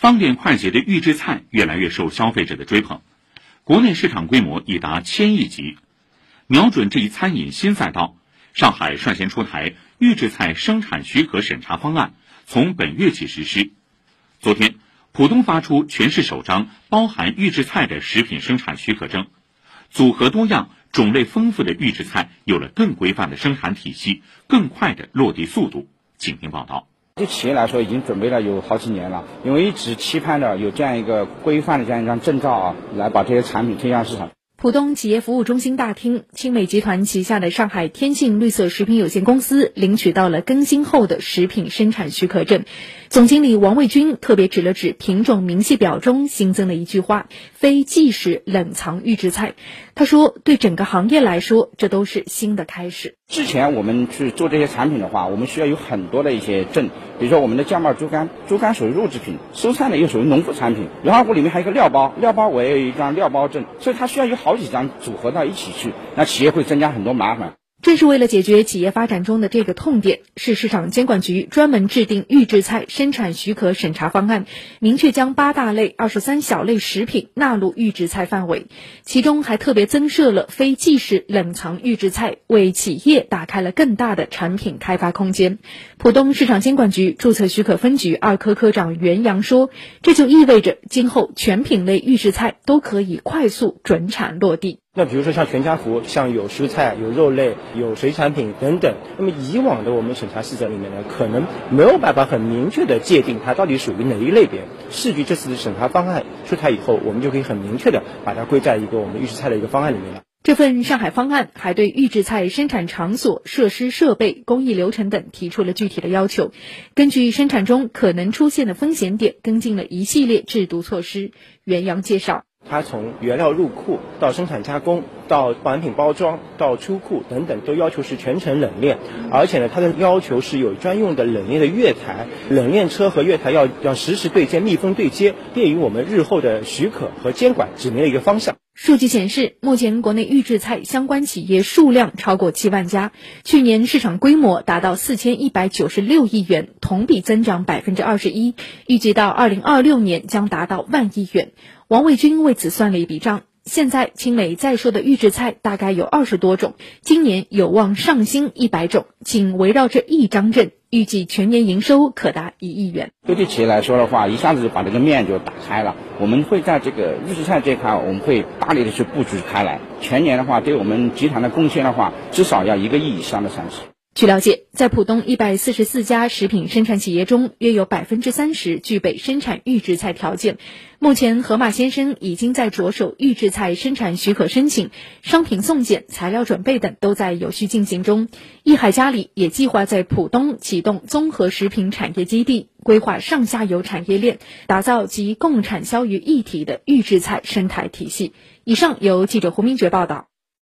方便快捷的预制菜越来越受消费者的追捧，国内市场规模已达千亿级。瞄准这一餐饮新赛道，上海率先出台预制菜生产许可审查方案，从本月起实施。昨天，浦东发出全市首张包含预制菜的食品生产许可证，组合多样、种类丰富的预制菜有了更规范的生产体系，更快的落地速度。请听报道。对企业来说，已经准备了有好几年了，因为一直期盼着有这样一个规范的这样一张证照啊，来把这些产品推向市场。浦东企业服务中心大厅，清美集团旗下的上海天信绿色食品有限公司领取到了更新后的食品生产许可证。总经理王卫军特别指了指品种明细表中新增的一句话：“非即食冷藏预制菜。”他说：“对整个行业来说，这都是新的开始。之前我们去做这些产品的话，我们需要有很多的一些证，比如说我们的酱爆猪肝，猪肝属于肉制品，蔬菜呢又属于农副产品，然后我里面还有一个料包，料包我也有一张料包证，所以它需要有好几张组合到一起去，那企业会增加很多麻烦。”正是为了解决企业发展中的这个痛点，市市场监管局专门制定预制菜生产许可审查方案，明确将八大类、二十三小类食品纳入预制菜范围，其中还特别增设了非即食冷藏预制菜，为企业打开了更大的产品开发空间。浦东市场监管局注册许可分局二科科长袁洋说：“这就意味着今后全品类预制菜都可以快速准产落地。”那比如说像全家福，像有蔬菜、有肉类、有水产品等等。那么以往的我们审查细则里面呢，可能没有办法很明确的界定它到底属于哪一类别。市局这次的审查方案出台以后，我们就可以很明确的把它归在一个我们预制菜的一个方案里面了。这份上海方案还对预制菜生产场所、设施设备、工艺流程等提出了具体的要求。根据生产中可能出现的风险点，跟进了一系列制度措施。袁洋介绍。它从原料入库到生产加工，到产品包装，到出库等等，都要求是全程冷链。而且呢，它的要求是有专用的冷链的月台，冷链车和月台要要实时对接、密封对接，便于我们日后的许可和监管指明了一个方向。数据显示，目前国内预制菜相关企业数量超过七万家，去年市场规模达到四千一百九十六亿元，同比增长百分之二十一，预计到二零二六年将达到万亿元。王卫军为此算了一笔账，现在青美在售的预制菜大概有二十多种，今年有望上新一百种，仅围绕这一张证，预计全年营收可达一亿元。对企业来说的话，一下子就把这个面就打开了。我们会在这个预制菜这块，我们会大力的去布局开来。全年的话，对我们集团的贡献的话，至少要一个亿以上的产值。据了解，在浦东一百四十四家食品生产企业中，约有百分之三十具备生产预制菜条件。目前，河马先生已经在着手预制菜生产许可申请，商品送检、材料准备等都在有序进行中。益海嘉里也计划在浦东启动综合食品产业基地，规划上下游产业链，打造集共产销于一体的预制菜生态体系。以上由记者胡明珏报道。